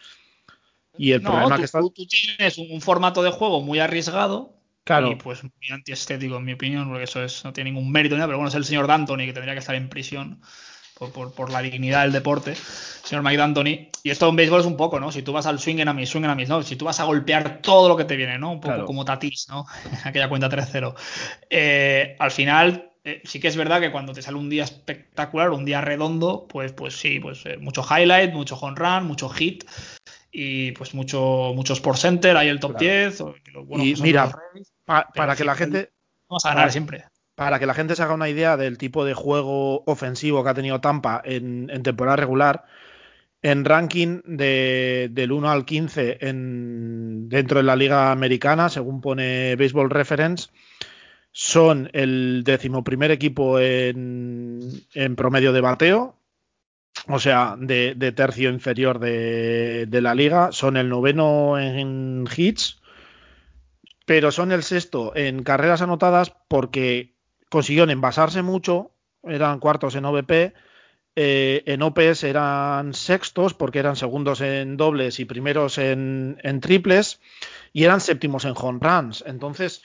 Y el problema que está... tú, tienes un formato de juego muy arriesgado, Claro. Y pues muy antiestético, en mi opinión, porque eso es, no tiene ningún mérito, pero bueno, es el señor D'Antoni que tendría que estar en prisión por, la dignidad del deporte, señor Mike D'Antoni. Y esto en béisbol es un poco, ¿no? Si tú vas al swing en a mí, swing en a mí, ¿no? Si tú vas a golpear todo lo que te viene, ¿no? Un poco como Tatis, ¿no? (laughs) Aquella cuenta 3-0. Eh, al final, eh, sí que es verdad que cuando te sale un día espectacular, un día redondo, pues, pues sí, pues eh, mucho highlight, mucho home run, mucho hit y pues mucho, mucho Sport Center, hay el top 10. y mira, para que la gente... Vamos a ganar siempre para que la gente se haga una idea del tipo de juego ofensivo que ha tenido Tampa en, temporada regular, en ranking del 1 al 15 dentro de la liga americana, según pone Baseball Reference, son el decimoprimer equipo en, promedio de bateo, o sea, de, tercio inferior de, de, la liga, son el noveno en hits, pero son el sexto en carreras anotadas porque consiguieron envasarse mucho, eran cuartos en OVP, eh, en OPS eran sextos porque eran segundos en dobles y primeros en, triples y eran séptimos en home runs. Entonces,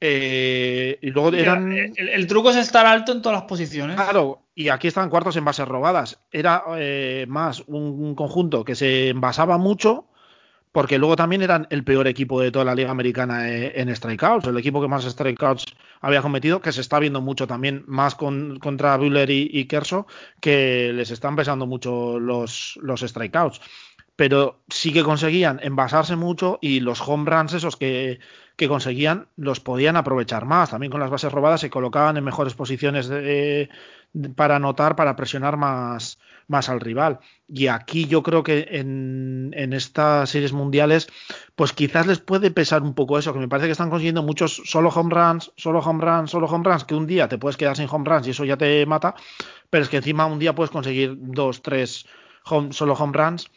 eh, y luego eran... El, truco es estar alto en todas las posiciones. Claro, y aquí están cuartos en bases robadas. Era eh, más un, conjunto que se envasaba mucho porque luego también eran el peor equipo de toda la liga americana eh, en strikeouts, el equipo que más strikeouts había cometido, que se está viendo mucho también más con, contra Buller y, y, Kerso, que les están pesando mucho los, los strikeouts. Pero sí que conseguían envasarse mucho y los home runs esos que, que conseguían los podían aprovechar más. También con las bases robadas se colocaban en mejores posiciones para anotar, para presionar más, más al rival. Y aquí yo creo que en, en, estas series mundiales, pues quizás les puede pesar un poco eso, que me parece que están consiguiendo muchos solo home runs, solo home runs, solo home runs, que un día te puedes quedar sin home runs y eso ya te mata, pero es que encima un día puedes conseguir dos, tres solo home runs.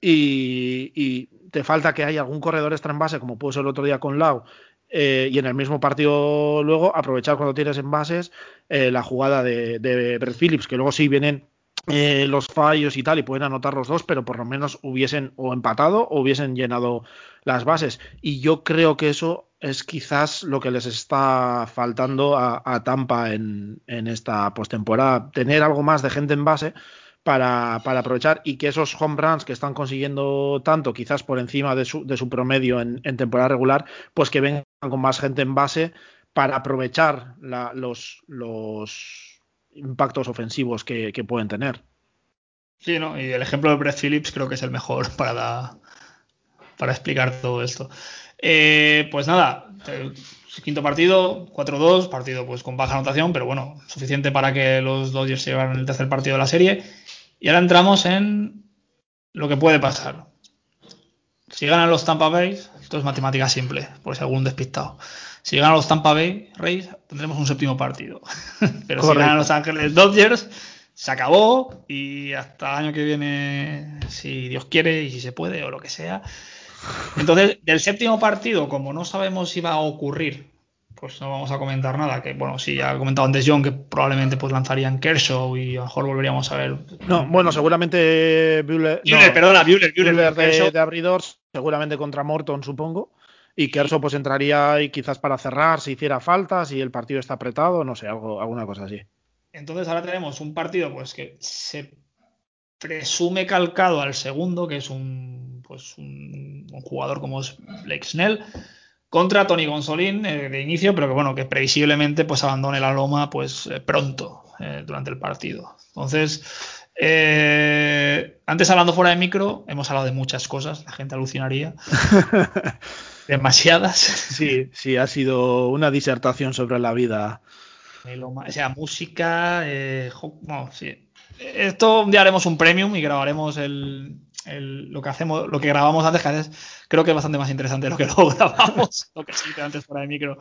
Y, te falta que haya algún corredor extra en base, como puso el otro día con Lau, eh, y en el mismo partido luego aprovechar cuando tienes en bases eh, la jugada de, de Brett Phillips, que luego sí vienen eh, los fallos y tal y pueden anotar los dos, pero por lo menos hubiesen o empatado o hubiesen llenado las bases. Y yo creo que eso es quizás lo que les está faltando a, Tampa en, en esta postemporada, tener algo más de gente en base para, aprovechar y que esos home runs que están consiguiendo tanto, quizás por encima de su, de su promedio en, temporada regular, pues que vengan con más gente en base para aprovechar los, impactos ofensivos que, pueden tener. Sí, ¿no? Y el ejemplo de Brett Phillips creo que es el mejor (laughs) para, para explicar todo esto. Eh, pues nada, quinto partido, 4-2, partido pues con baja anotación, pero bueno, suficiente para que los Dodgers se el tercer partido de la serie. Y ahora entramos en lo que puede pasar. Si ganan los Tampa Bay, esto es matemática simple, por si algún despistado. Si ganan los Tampa Bay Rays, tendremos un séptimo partido. (laughs) Pero si ganan los Ángeles Dodgers, se acabó y hasta el año que viene, si Dios quiere y si se puede o lo que sea, Entonces, del séptimo partido, como no sabemos si va a ocurrir, pues no vamos a comentar nada. Que bueno, sí, ya ha comentado antes John que probablemente pues lanzarían Kershaw y a lo mejor volveríamos a ver. No, bueno, seguramente Bueller, Bueller perdona, Bueller, Bueller, de, de, abridor, seguramente contra Morton, supongo. Y Kershaw pues entraría ahí quizás para cerrar si hiciera falta, si el partido está apretado, no sé, algo, alguna cosa así. Entonces ahora tenemos un partido pues que se presume calcado al segundo, que es un, pues, un, jugador como es Blake Snell, contra Tony Gonzolín eh, de inicio, pero que bueno, que previsiblemente pues abandone la loma pues eh, pronto eh, durante el partido. Entonces, antes hablando fuera de micro, hemos hablado de muchas cosas, la gente alucinaría. (laughs) Demasiadas. Sí, sí, ha sido una disertación sobre la vida. O sea, música, sí, esto un día haremos un premium y grabaremos el, lo que hacemos, lo que grabamos antes, que creo que es bastante más interesante lo que (laughs) luego grabamos, lo que sí antes fuera de micro.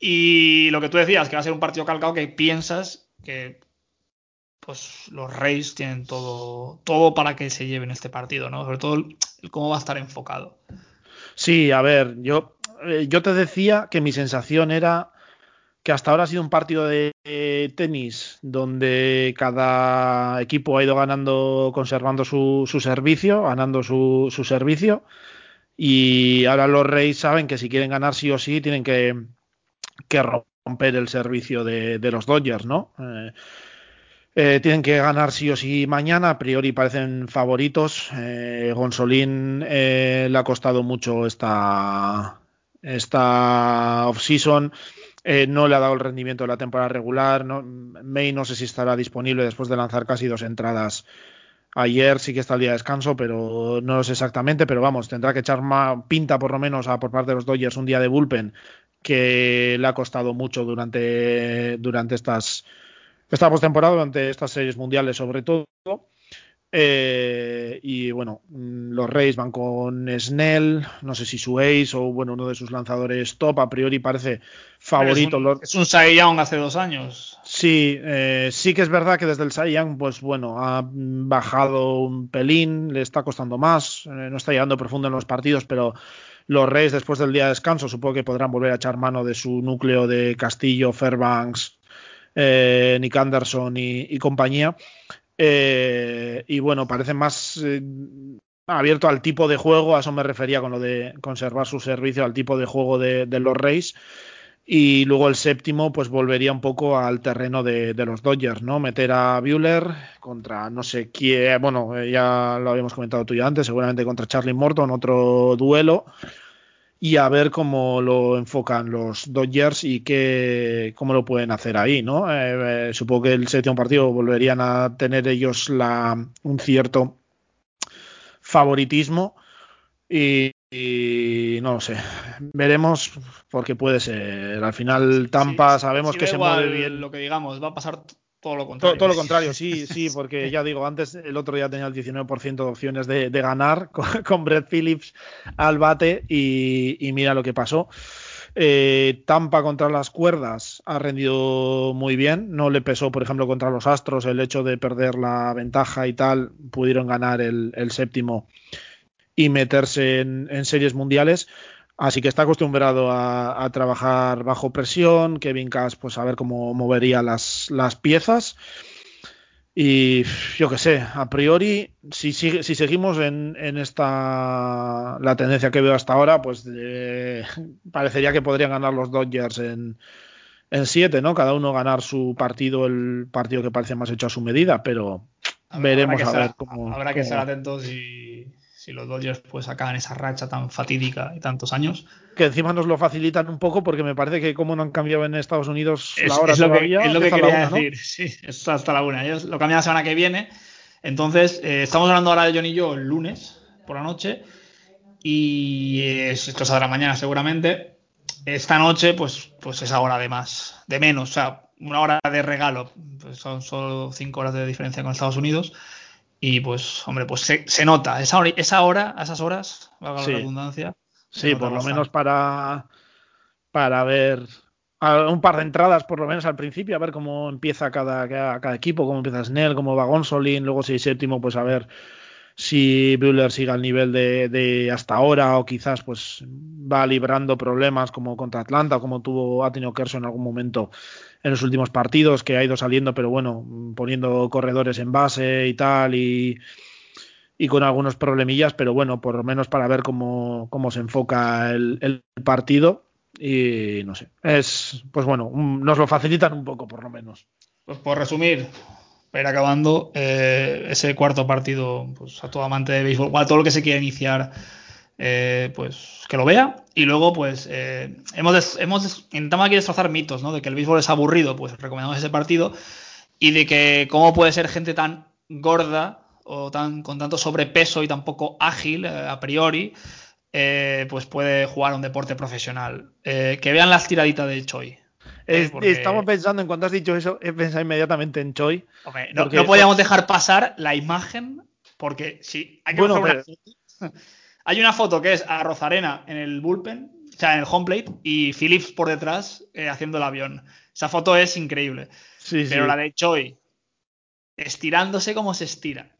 Y lo que tú decías, que va a ser un partido calcado que piensas que pues los Reyes tienen todo, todo para que se lleven este partido, ¿no? Sobre todo cómo va a estar enfocado. Sí, a ver, yo, eh, yo te decía que mi sensación era que hasta ahora ha sido un partido de tenis donde cada equipo ha ido ganando, conservando su, servicio, ganando su, servicio. Y ahora los Reyes saben que si quieren ganar sí o sí tienen que, romper el servicio de, los Dodgers, ¿no? Eh, eh, tienen que ganar sí o sí mañana. A priori parecen favoritos. Eh, Gonzolín le ha costado mucho esta, esta off-season. Eh, no le ha dado el rendimiento de la temporada regular. No, May no sé si estará disponible después de lanzar casi dos entradas ayer. Sí que está el día de descanso, pero no lo sé exactamente. Pero vamos, tendrá que echar más pinta por lo menos a, por parte de los Dodgers un día de bullpen que le ha costado mucho durante, durante estas esta postemporada, durante estas series mundiales sobre todo. Eh, y bueno, mm, los Reyes van con Snell, no sé si su ace o bueno, uno de sus lanzadores top, a priori parece favorito. Es un, Cy Young hace dos años. Sí, eh, sí que es verdad que desde el Cy Young, pues bueno, ha bajado un pelín, le está costando más, eh, no está llegando profundo en los partidos, pero los Reyes después del día de descanso supongo que podrán volver a echar mano de su núcleo de Castillo, Fairbanks, Nick Anderson y compañía. Eh, y bueno, parece más eh, abierto al tipo de juego, a eso me refería con lo de conservar su servicio, al tipo de juego de, los Rays. Y luego el séptimo, pues volvería un poco al terreno de, los Dodgers, ¿no? Meter a Bueller contra no sé quién, bueno, eh, ya lo habíamos comentado tú ya antes, seguramente contra Charlie Morton, otro duelo y a ver cómo lo enfocan los Dodgers y qué, cómo lo pueden hacer ahí, ¿no? Eh, eh, supongo que el séptimo partido volverían a tener ellos la, un cierto favoritismo y, no lo sé, veremos porque puede ser. Al final Tampa sabemos que se mueve bien. Lo que digamos, va a pasar todo lo contrario. Todo, lo contrario, sí, (laughs) sí, porque ya digo, antes el otro día tenía el 19% de opciones de, ganar (laughs) con, Brett Phillips al bate y, mira lo que pasó. Eh, Tampa contra las cuerdas ha rendido muy bien. No le pesó, por ejemplo, contra los Astros el hecho de perder la ventaja y tal. Pudieron ganar el, séptimo y meterse en series mundiales. Así que está acostumbrado a, trabajar bajo presión. Kevin Cash, pues a ver cómo movería las, las piezas. Y yo qué sé, a priori, si, si, seguimos en, esta la tendencia que veo hasta ahora, pues eh, parecería que podrían ganar los Dodgers en, en siete, ¿no? Cada uno ganar su partido, el partido que parece más hecho a su medida, pero veremos a ver cómo. Habrá que estar atentos y si los Dodgers pues acaban esa racha tan fatídica y tantos años. Que encima nos lo facilitan un poco porque me parece que como no han cambiado en Estados Unidos la hora es lo que, es lo que quería decir, sí, es hasta la una. Ellos lo cambian la semana que viene. Entonces, eh, estamos hablando ahora de John y yo el lunes por la noche y esto saldrá mañana seguramente. Esta noche, pues, pues esa hora de más, de menos, o sea, una hora de regalo. Pues son solo cinco horas de diferencia con Estados Unidos. Y pues, hombre, pues se, nota. Esa hora, esa hora, a esas horas, valga la redundancia. Sí, por lo menos para, para ver un par de entradas, por lo menos al principio, a ver cómo empieza cada, cada, equipo, cómo empieza Snell, cómo va Gonsolin, luego si séptimo, pues a ver si Buller sigue al nivel de, hasta ahora o quizás pues va librando problemas como contra Atlanta, como tuvo ha tenido en algún momento en los últimos partidos, que ha ido saliendo, pero bueno, poniendo corredores en base y tal, y, y con algunos problemillas, pero bueno, por lo menos para ver cómo, cómo se enfoca el, el partido. Y no sé, es, pues bueno, nos lo facilitan un poco, por lo menos. Pues por resumir, para ir acabando, eh, ese cuarto partido, pues a todo amante de béisbol, a todo lo que se quiera iniciar, eh, pues que lo vea. Y luego, pues, eh, hemos, hemos intentamos aquí destrozar mitos, ¿no? De que el béisbol es aburrido, pues recomendamos ese partido. Y de que cómo puede ser gente tan gorda o tan con tanto sobrepeso y tan poco ágil a priori, pues puede jugar un deporte profesional. que vean las tiraditas de Choi. Estamos pensando, en cuando has dicho eso, he pensado inmediatamente en Choi. no, podíamos dejar pasar la imagen, porque sí, hay que bueno, (laughs) Hay una foto que es a Rozarena en el bullpen, o sea, en el home plate, y Phillips por detrás eh, haciendo el avión. Esa foto es increíble. Pero la de Choi, estirándose como se estira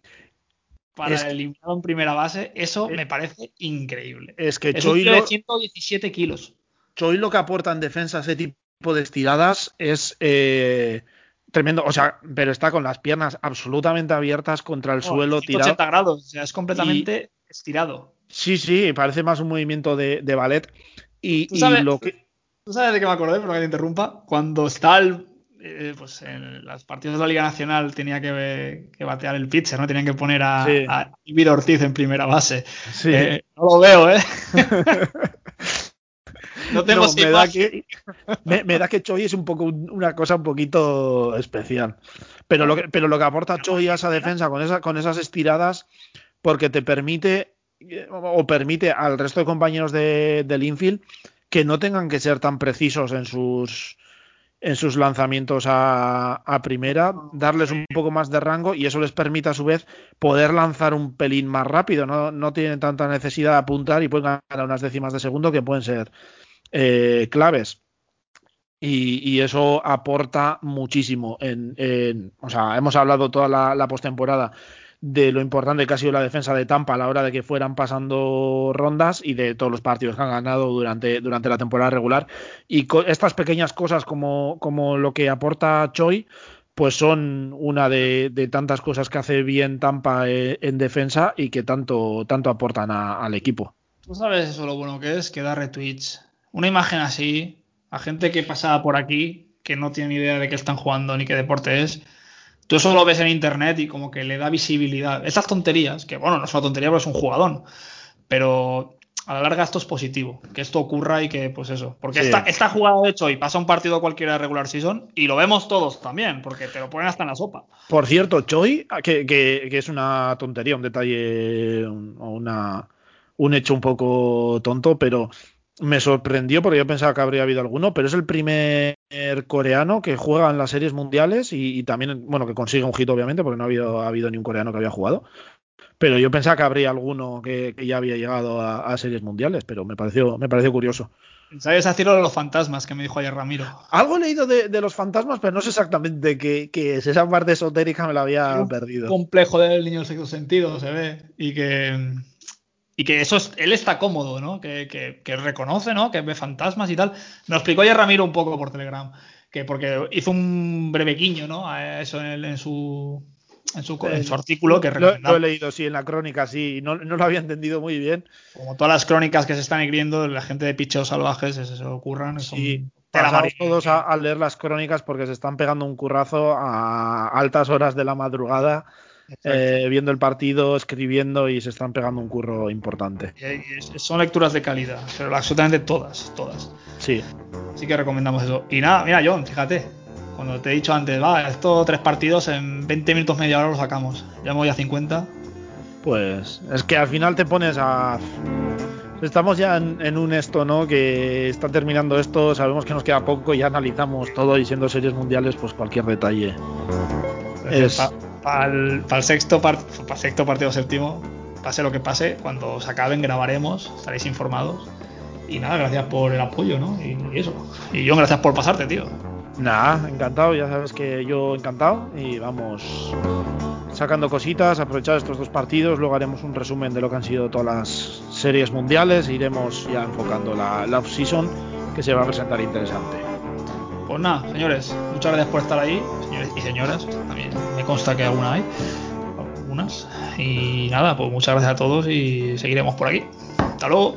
para el eliminado en primera base, eso me parece increíble. Es que Choi. Un de 117 kilos. Choi lo que aporta en defensa ese tipo de estiradas es eh, tremendo. O sea, pero está con las piernas absolutamente abiertas contra el oh, suelo, tirado. grados, o sea, es completamente estirado. Sí, sí, parece más un movimiento de, ballet. Y, ¿Tú sabes, lo que... ¿Tú sabes de qué me acordé? Pero que te interrumpa. Cuando está el, eh, pues en los partidos de la Liga Nacional tenía que, batear el pitcher, ¿no? Tenían que poner a, sí. Ortiz en primera base. Sí. Eh, no lo veo, ¿eh? (laughs) No tengo me, da que, me, da que Choi es un poco una cosa un poquito especial. Pero lo que, pero lo que aporta Choi a esa defensa con, esa, con esas estiradas, porque te permite o permite al resto de compañeros de, del infield que no tengan que ser tan precisos en sus en sus lanzamientos a, a, primera, darles un poco más de rango y eso les permite a su vez poder lanzar un pelín más rápido. No, no tienen tanta necesidad de apuntar y pueden ganar unas décimas de segundo que pueden ser eh, claves. Y, eso aporta muchísimo. En, o sea, hemos hablado toda la, postemporada de lo importante que ha sido la defensa de Tampa a la hora de que fueran pasando rondas y de todos los partidos que han ganado durante, durante la temporada regular. Y estas pequeñas cosas como, como lo que aporta Choi, pues son una de, tantas cosas que hace bien Tampa eh, en defensa y que tanto, tanto aportan al equipo. Tú sabes eso lo bueno que es, que da retweets una imagen así, a gente que pasaba por aquí, que no tiene ni idea de qué están jugando ni qué deporte es, tú eso lo ves en internet y como que le da visibilidad. Estas tonterías, que bueno, no es una tontería porque es un jugador, pero a la larga esto es positivo, que esto ocurra y que, pues eso, porque esta, esta, jugada de hecho y pasa un partido cualquiera de regular season y lo vemos todos también, porque te lo ponen hasta en la sopa. Por cierto, Choi, que, que, que es una tontería, un detalle o una, un hecho un poco tonto, pero me sorprendió porque yo pensaba que habría habido alguno, pero es el primer coreano que juega en las series mundiales y, también, bueno, que consigue un hit obviamente, porque no ha habido, ha habido ni un coreano que había jugado. Pero yo pensaba que habría alguno que, ya había llegado a, series mundiales, pero me pareció, me pareció curioso. ¿Sabes decirlo de los fantasmas que me dijo ayer Ramiro? Algo he leído de, los fantasmas, pero no sé exactamente qué, es. Esa parte esotérica me la había perdido. complejo del niño del sexto sentido, se ve. Y que y que eso es, él está cómodo, ¿no? Que, que, reconoce, ¿no? Que ve fantasmas y tal. Nos explicó ya Ramiro un poco por Telegram, que porque hizo un breve guiño, ¿no? A eso en, su en su, en su, artículo que lo, lo, he leído, sí, en la crónica, sí, no, no, lo había entendido muy bien. Como todas las crónicas que se están escribiendo, la gente de picheos salvajes se, se ocurran. Sí, pasamos todos a, leer las crónicas porque se están pegando un currazo a altas horas de la madrugada eh, viendo el partido, escribiendo y se están pegando un curro importante. son lecturas de calidad, pero absolutamente todas, todas. Sí. Así que recomendamos eso. Y nada, mira, John, fíjate, cuando te he dicho antes, va, estos tres partidos en 20 minutos, media hora los sacamos. Ya voy a 50. Pues es que al final te pones a. Estamos ya en, un esto, ¿no? Que está terminando esto, sabemos que nos queda poco y ya analizamos todo y siendo series mundiales, pues cualquier detalle. Es, para el, sexto, sexto partido séptimo, pase lo que pase, cuando se acaben grabaremos, estaréis informados. Y nada, gracias por el apoyo, ¿no? Y, eso. Y yo, gracias por pasarte, tío. Nada, encantado, ya sabes que yo encantado y vamos sacando cositas, aprovechar estos dos partidos, luego haremos un resumen de lo que han sido todas las series mundiales, e iremos ya enfocando la, la off-season que se va a presentar interesante. Pues nada, señores, muchas gracias por estar ahí, señores y señoras, también me consta que alguna hay, algunas. Y nada, pues muchas gracias a todos y seguiremos por aquí. Hasta luego.